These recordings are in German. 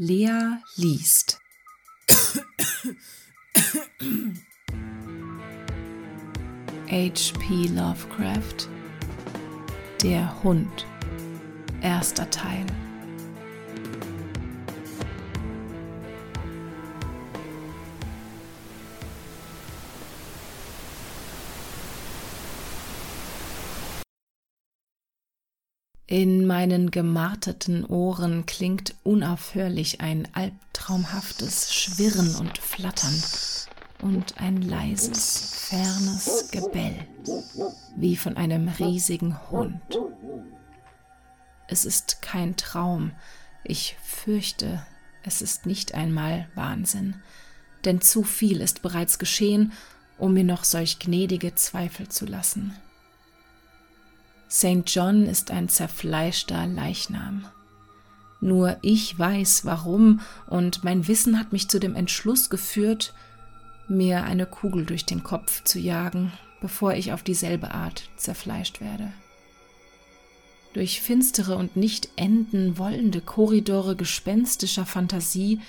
Lea liest. H.P. Lovecraft Der Hund Erster Teil In meinen gemarterten Ohren klingt unaufhörlich ein albtraumhaftes Schwirren und Flattern und ein leises, fernes Gebell, wie von einem riesigen Hund. Es ist kein Traum, ich fürchte, es ist nicht einmal Wahnsinn, denn zu viel ist bereits geschehen, um mir noch solch gnädige Zweifel zu lassen. St. John ist ein zerfleischter Leichnam. Nur ich weiß warum, und mein Wissen hat mich zu dem Entschluss geführt, mir eine Kugel durch den Kopf zu jagen, bevor ich auf dieselbe Art zerfleischt werde. Durch finstere und nicht enden wollende Korridore gespenstischer Fantasie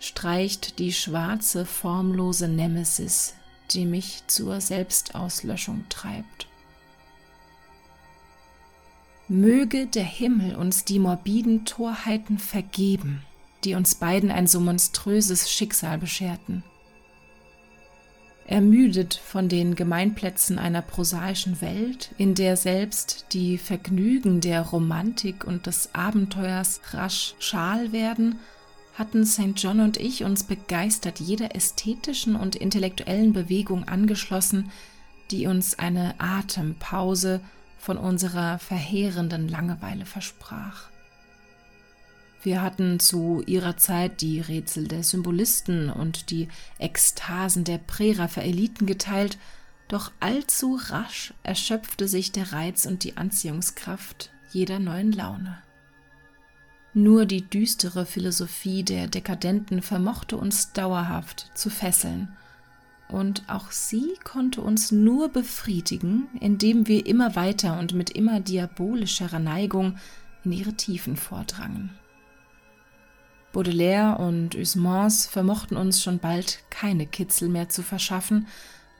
streicht die schwarze, formlose Nemesis, die mich zur Selbstauslöschung treibt. Möge der Himmel uns die morbiden Torheiten vergeben, die uns beiden ein so monströses Schicksal bescherten. Ermüdet von den Gemeinplätzen einer prosaischen Welt, in der selbst die Vergnügen der Romantik und des Abenteuers rasch schal werden, hatten St. John und ich uns begeistert jeder ästhetischen und intellektuellen Bewegung angeschlossen, die uns eine Atempause von unserer verheerenden Langeweile versprach. Wir hatten zu ihrer Zeit die Rätsel der Symbolisten und die Ekstasen der Präraphaeliten geteilt, doch allzu rasch erschöpfte sich der Reiz und die Anziehungskraft jeder neuen Laune. Nur die düstere Philosophie der Dekadenten vermochte uns dauerhaft zu fesseln und auch sie konnte uns nur befriedigen, indem wir immer weiter und mit immer diabolischerer Neigung in ihre Tiefen vordrangen. Baudelaire und Usmans vermochten uns schon bald keine Kitzel mehr zu verschaffen,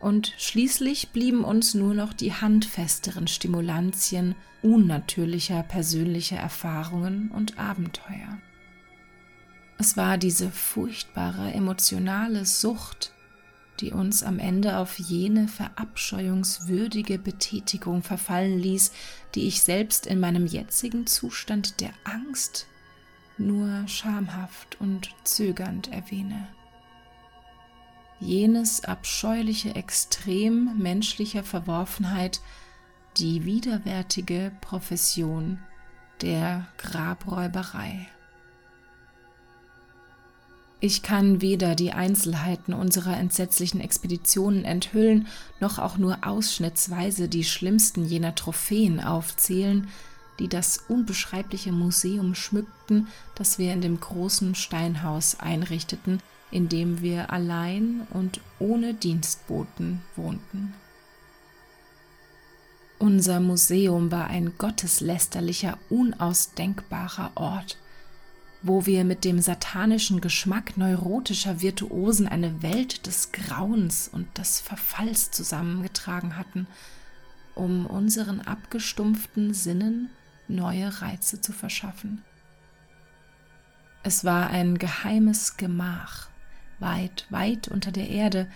und schließlich blieben uns nur noch die handfesteren Stimulantien unnatürlicher persönlicher Erfahrungen und Abenteuer. Es war diese furchtbare emotionale Sucht, die uns am Ende auf jene verabscheuungswürdige Betätigung verfallen ließ, die ich selbst in meinem jetzigen Zustand der Angst nur schamhaft und zögernd erwähne. Jenes abscheuliche Extrem menschlicher Verworfenheit, die widerwärtige Profession der Grabräuberei. Ich kann weder die Einzelheiten unserer entsetzlichen Expeditionen enthüllen, noch auch nur ausschnittsweise die schlimmsten jener Trophäen aufzählen, die das unbeschreibliche Museum schmückten, das wir in dem großen Steinhaus einrichteten, in dem wir allein und ohne Dienstboten wohnten. Unser Museum war ein gotteslästerlicher, unausdenkbarer Ort, wo wir mit dem satanischen Geschmack neurotischer Virtuosen eine Welt des Grauens und des Verfalls zusammengetragen hatten, um unseren abgestumpften Sinnen neue Reize zu verschaffen. Es war ein geheimes Gemach, weit, weit unter der Erde,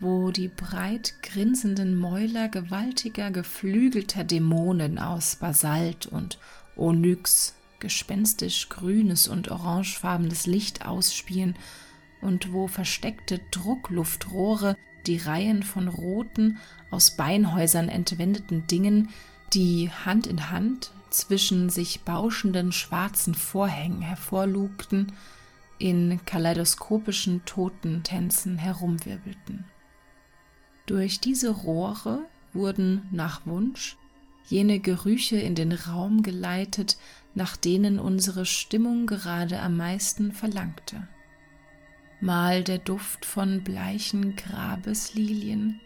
wo die breit grinsenden Mäuler gewaltiger, geflügelter Dämonen aus Basalt und Onyx gespenstisch grünes und orangefarbenes Licht ausspielen und wo versteckte Druckluftrohre die Reihen von roten, aus Beinhäusern entwendeten Dingen, die Hand in Hand zwischen sich bauschenden schwarzen Vorhängen hervorlugten, in kaleidoskopischen Totentänzen herumwirbelten. Durch diese Rohre wurden nach Wunsch jene Gerüche in den Raum geleitet, nach denen unsere Stimmung gerade am meisten verlangte. Mal der Duft von bleichen Grabeslilien,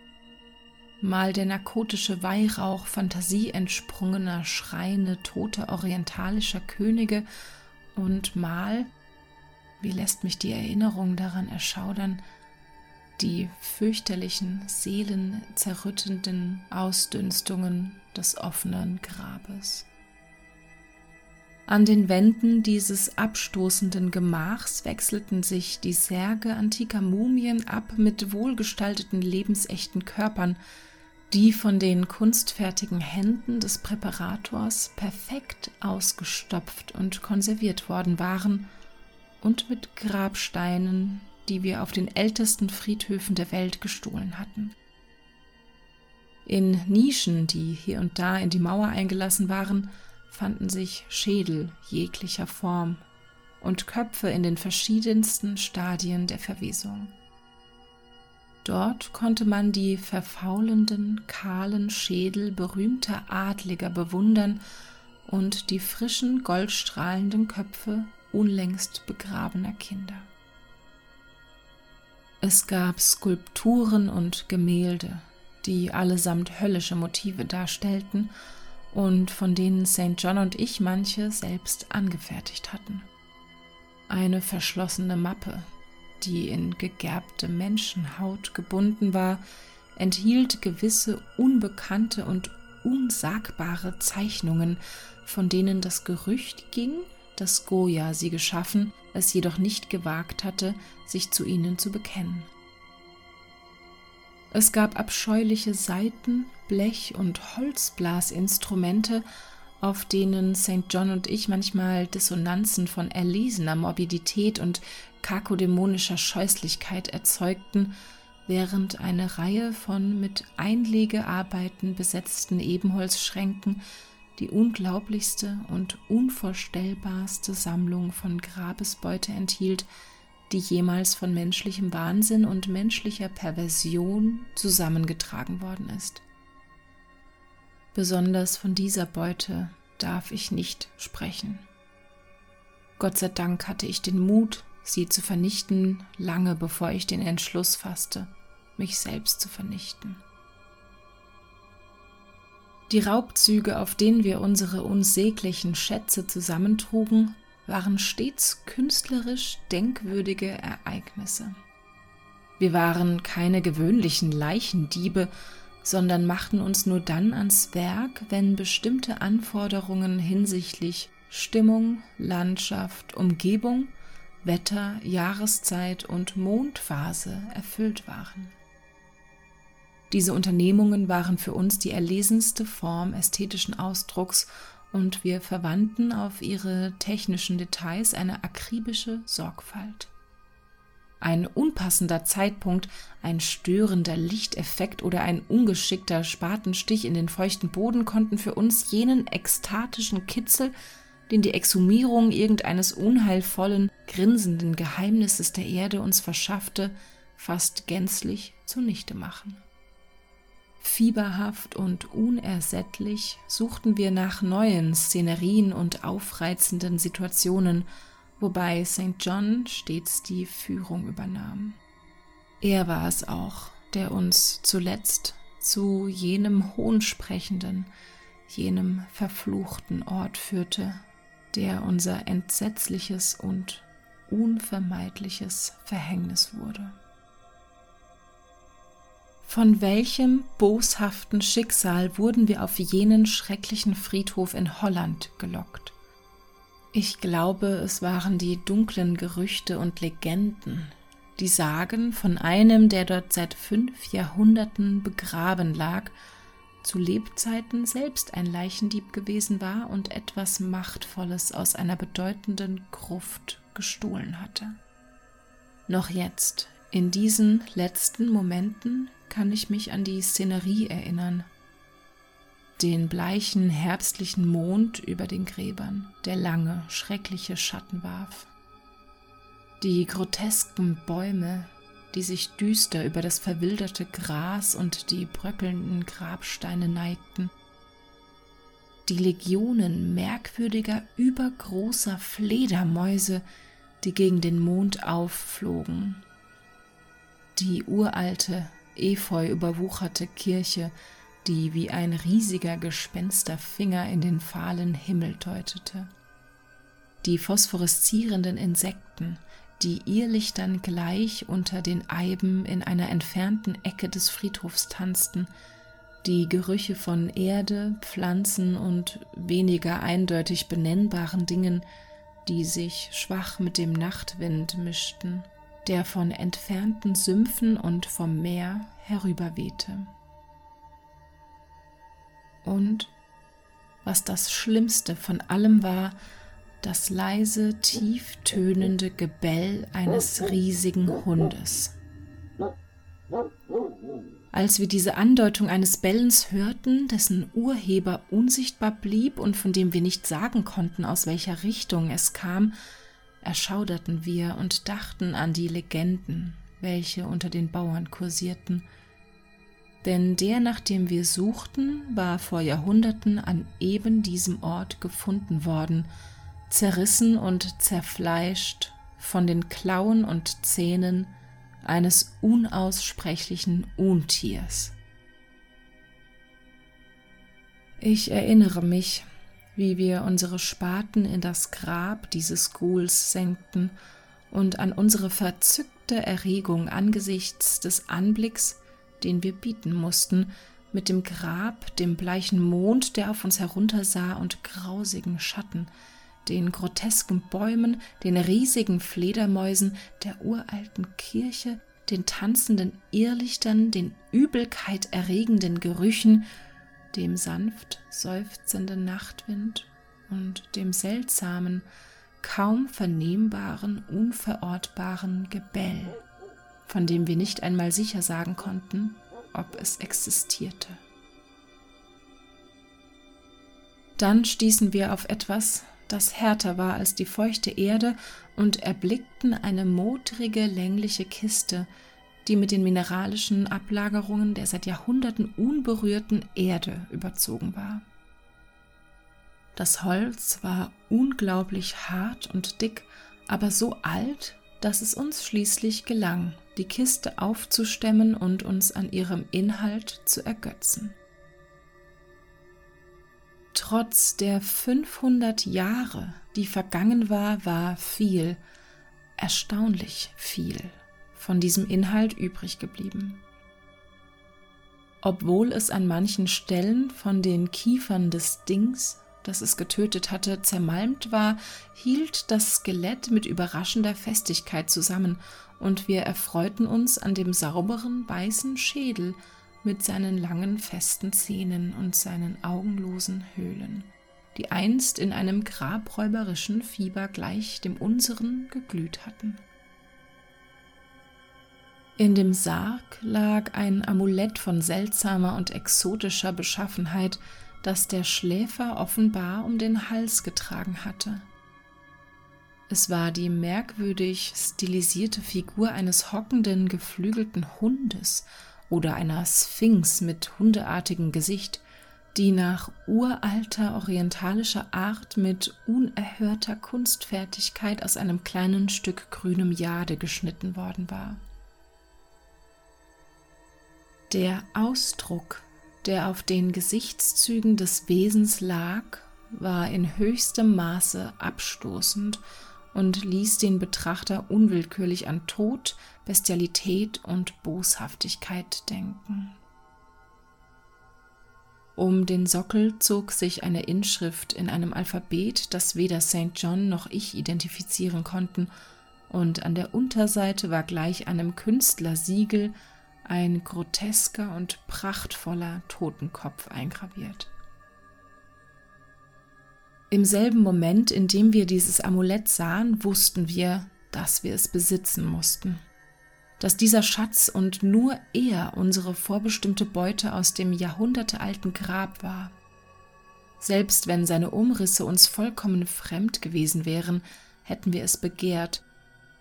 mal der narkotische Weihrauch fantasieentsprungener Schreine toter orientalischer Könige und mal wie lässt mich die Erinnerung daran erschaudern, die fürchterlichen, seelenzerrüttenden Ausdünstungen des offenen Grabes. An den Wänden dieses abstoßenden Gemachs wechselten sich die Särge antiker Mumien ab mit wohlgestalteten lebensechten Körpern, die von den kunstfertigen Händen des Präparators perfekt ausgestopft und konserviert worden waren und mit Grabsteinen, die wir auf den ältesten Friedhöfen der Welt gestohlen hatten. In Nischen, die hier und da in die Mauer eingelassen waren, fanden sich Schädel jeglicher Form und Köpfe in den verschiedensten Stadien der Verwesung. Dort konnte man die verfaulenden, kahlen Schädel berühmter Adliger bewundern und die frischen, goldstrahlenden Köpfe unlängst begrabener Kinder. Es gab Skulpturen und Gemälde, die allesamt höllische Motive darstellten und von denen St. John und ich manche selbst angefertigt hatten. Eine verschlossene Mappe, die in gegerbte Menschenhaut gebunden war, enthielt gewisse unbekannte und unsagbare Zeichnungen, von denen das Gerücht ging, dass Goya sie geschaffen, es jedoch nicht gewagt hatte, sich zu ihnen zu bekennen. Es gab abscheuliche Saiten, Blech- und Holzblasinstrumente, auf denen St. John und ich manchmal Dissonanzen von erlesener Morbidität und kakodämonischer Scheußlichkeit erzeugten, während eine Reihe von mit Einlegearbeiten besetzten Ebenholzschränken die unglaublichste und unvorstellbarste Sammlung von Grabesbeute enthielt, die jemals von menschlichem Wahnsinn und menschlicher Perversion zusammengetragen worden ist. Besonders von dieser Beute darf ich nicht sprechen. Gott sei Dank hatte ich den Mut, sie zu vernichten, lange bevor ich den Entschluss fasste, mich selbst zu vernichten. Die Raubzüge, auf denen wir unsere unsäglichen Schätze zusammentrugen, waren stets künstlerisch denkwürdige Ereignisse. Wir waren keine gewöhnlichen Leichendiebe, sondern machten uns nur dann ans Werk, wenn bestimmte Anforderungen hinsichtlich Stimmung, Landschaft, Umgebung, Wetter, Jahreszeit und Mondphase erfüllt waren. Diese Unternehmungen waren für uns die erlesenste Form ästhetischen Ausdrucks und wir verwandten auf ihre technischen Details eine akribische Sorgfalt. Ein unpassender Zeitpunkt, ein störender Lichteffekt oder ein ungeschickter Spatenstich in den feuchten Boden konnten für uns jenen ekstatischen Kitzel, den die Exhumierung irgendeines unheilvollen, grinsenden Geheimnisses der Erde uns verschaffte, fast gänzlich zunichte machen. Fieberhaft und unersättlich suchten wir nach neuen Szenerien und aufreizenden Situationen, wobei St. John stets die Führung übernahm. Er war es auch, der uns zuletzt zu jenem hohnsprechenden, jenem verfluchten Ort führte, der unser entsetzliches und unvermeidliches Verhängnis wurde. Von welchem boshaften Schicksal wurden wir auf jenen schrecklichen Friedhof in Holland gelockt? Ich glaube, es waren die dunklen Gerüchte und Legenden, die Sagen von einem, der dort seit fünf Jahrhunderten begraben lag, zu Lebzeiten selbst ein Leichendieb gewesen war und etwas Machtvolles aus einer bedeutenden Gruft gestohlen hatte. Noch jetzt, in diesen letzten Momenten, kann ich mich an die Szenerie erinnern. Den bleichen herbstlichen Mond über den Gräbern, der lange, schreckliche Schatten warf. Die grotesken Bäume, die sich düster über das verwilderte Gras und die bröckelnden Grabsteine neigten. Die Legionen merkwürdiger, übergroßer Fledermäuse, die gegen den Mond aufflogen. Die uralte, efeu überwucherte Kirche, die wie ein riesiger Gespensterfinger in den fahlen Himmel deutete. Die phosphoreszierenden Insekten, die Irrlichtern gleich unter den Eiben in einer entfernten Ecke des Friedhofs tanzten, die Gerüche von Erde, Pflanzen und weniger eindeutig benennbaren Dingen, die sich schwach mit dem Nachtwind mischten, der von entfernten Sümpfen und vom Meer herüberwehte. Und was das Schlimmste von allem war, das leise, tief tönende Gebell eines riesigen Hundes. Als wir diese Andeutung eines Bellens hörten, dessen Urheber unsichtbar blieb und von dem wir nicht sagen konnten, aus welcher Richtung es kam, erschauderten wir und dachten an die Legenden, welche unter den Bauern kursierten. Denn der, nach dem wir suchten, war vor Jahrhunderten an eben diesem Ort gefunden worden, zerrissen und zerfleischt von den Klauen und Zähnen eines unaussprechlichen Untiers. Ich erinnere mich, wie wir unsere Spaten in das Grab dieses Ghouls senkten und an unsere verzückte Erregung angesichts des Anblicks, den wir bieten mussten, mit dem Grab, dem bleichen Mond, der auf uns heruntersah und grausigen Schatten, den grotesken Bäumen, den riesigen Fledermäusen, der uralten Kirche, den tanzenden Irrlichtern, den Übelkeit erregenden Gerüchen, dem sanft seufzenden Nachtwind und dem seltsamen, kaum vernehmbaren, unverortbaren Gebell, von dem wir nicht einmal sicher sagen konnten, ob es existierte. Dann stießen wir auf etwas, das härter war als die feuchte Erde, und erblickten eine modrige, längliche Kiste, die mit den mineralischen Ablagerungen der seit Jahrhunderten unberührten Erde überzogen war. Das Holz war unglaublich hart und dick, aber so alt, dass es uns schließlich gelang, die Kiste aufzustemmen und uns an ihrem Inhalt zu ergötzen. Trotz der 500 Jahre, die vergangen war, war viel, erstaunlich viel von diesem Inhalt übrig geblieben. Obwohl es an manchen Stellen von den Kiefern des Dings, das es getötet hatte, zermalmt war, hielt das Skelett mit überraschender Festigkeit zusammen, und wir erfreuten uns an dem sauberen weißen Schädel, mit seinen langen festen Zähnen und seinen augenlosen Höhlen, die einst in einem grabräuberischen Fieber gleich dem unseren geglüht hatten. In dem Sarg lag ein Amulett von seltsamer und exotischer Beschaffenheit, das der Schläfer offenbar um den Hals getragen hatte. Es war die merkwürdig stilisierte Figur eines hockenden, geflügelten Hundes oder einer Sphinx mit hundeartigem Gesicht, die nach uralter orientalischer Art mit unerhörter Kunstfertigkeit aus einem kleinen Stück grünem Jade geschnitten worden war. Der Ausdruck, der auf den Gesichtszügen des Wesens lag, war in höchstem Maße abstoßend und ließ den Betrachter unwillkürlich an Tod, Bestialität und Boshaftigkeit denken. Um den Sockel zog sich eine Inschrift in einem Alphabet, das weder St. John noch ich identifizieren konnten, und an der Unterseite war gleich einem Künstlersiegel ein grotesker und prachtvoller Totenkopf eingraviert. Im selben Moment, in dem wir dieses Amulett sahen, wussten wir, dass wir es besitzen mussten. Dass dieser Schatz und nur er unsere vorbestimmte Beute aus dem jahrhundertealten Grab war. Selbst wenn seine Umrisse uns vollkommen fremd gewesen wären, hätten wir es begehrt,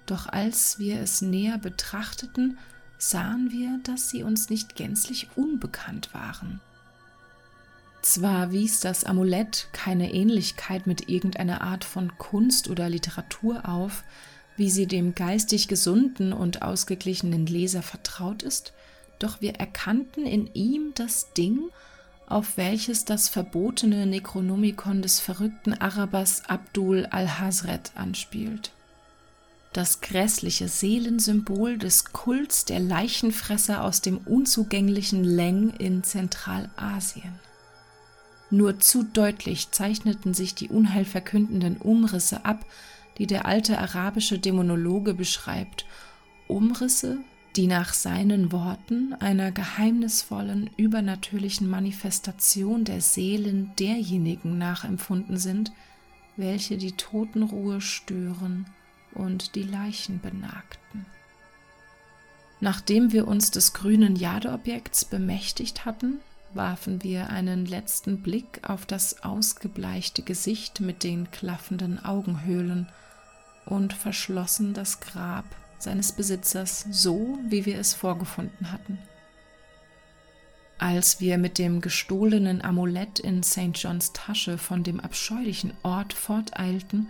doch als wir es näher betrachteten, sahen wir, dass sie uns nicht gänzlich unbekannt waren. Zwar wies das Amulett keine Ähnlichkeit mit irgendeiner Art von Kunst oder Literatur auf, wie sie dem geistig gesunden und ausgeglichenen Leser vertraut ist, doch wir erkannten in ihm das Ding, auf welches das verbotene Necronomicon des verrückten Arabers Abdul al-Hazret anspielt. Das grässliche Seelensymbol des Kults der Leichenfresser aus dem unzugänglichen Leng in Zentralasien. Nur zu deutlich zeichneten sich die unheilverkündenden Umrisse ab, die der alte arabische Dämonologe beschreibt, Umrisse, die nach seinen Worten einer geheimnisvollen, übernatürlichen Manifestation der Seelen derjenigen nachempfunden sind, welche die Totenruhe stören und die Leichen benagten. Nachdem wir uns des grünen Jadeobjekts bemächtigt hatten, warfen wir einen letzten Blick auf das ausgebleichte Gesicht mit den klaffenden Augenhöhlen und verschlossen das Grab seines Besitzers so, wie wir es vorgefunden hatten. Als wir mit dem gestohlenen Amulett in St. Johns Tasche von dem abscheulichen Ort forteilten,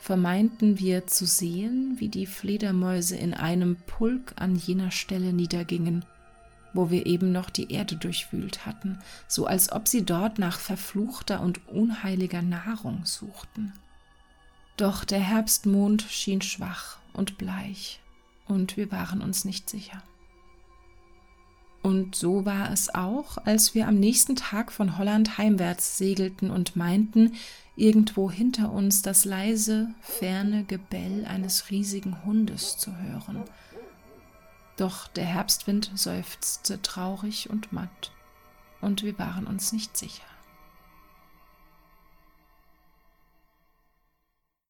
vermeinten wir zu sehen, wie die Fledermäuse in einem Pulk an jener Stelle niedergingen, wo wir eben noch die Erde durchwühlt hatten, so als ob sie dort nach verfluchter und unheiliger Nahrung suchten. Doch der Herbstmond schien schwach und bleich, und wir waren uns nicht sicher. Und so war es auch, als wir am nächsten Tag von Holland heimwärts segelten und meinten, irgendwo hinter uns das leise, ferne Gebell eines riesigen Hundes zu hören. Doch der Herbstwind seufzte traurig und matt, und wir waren uns nicht sicher.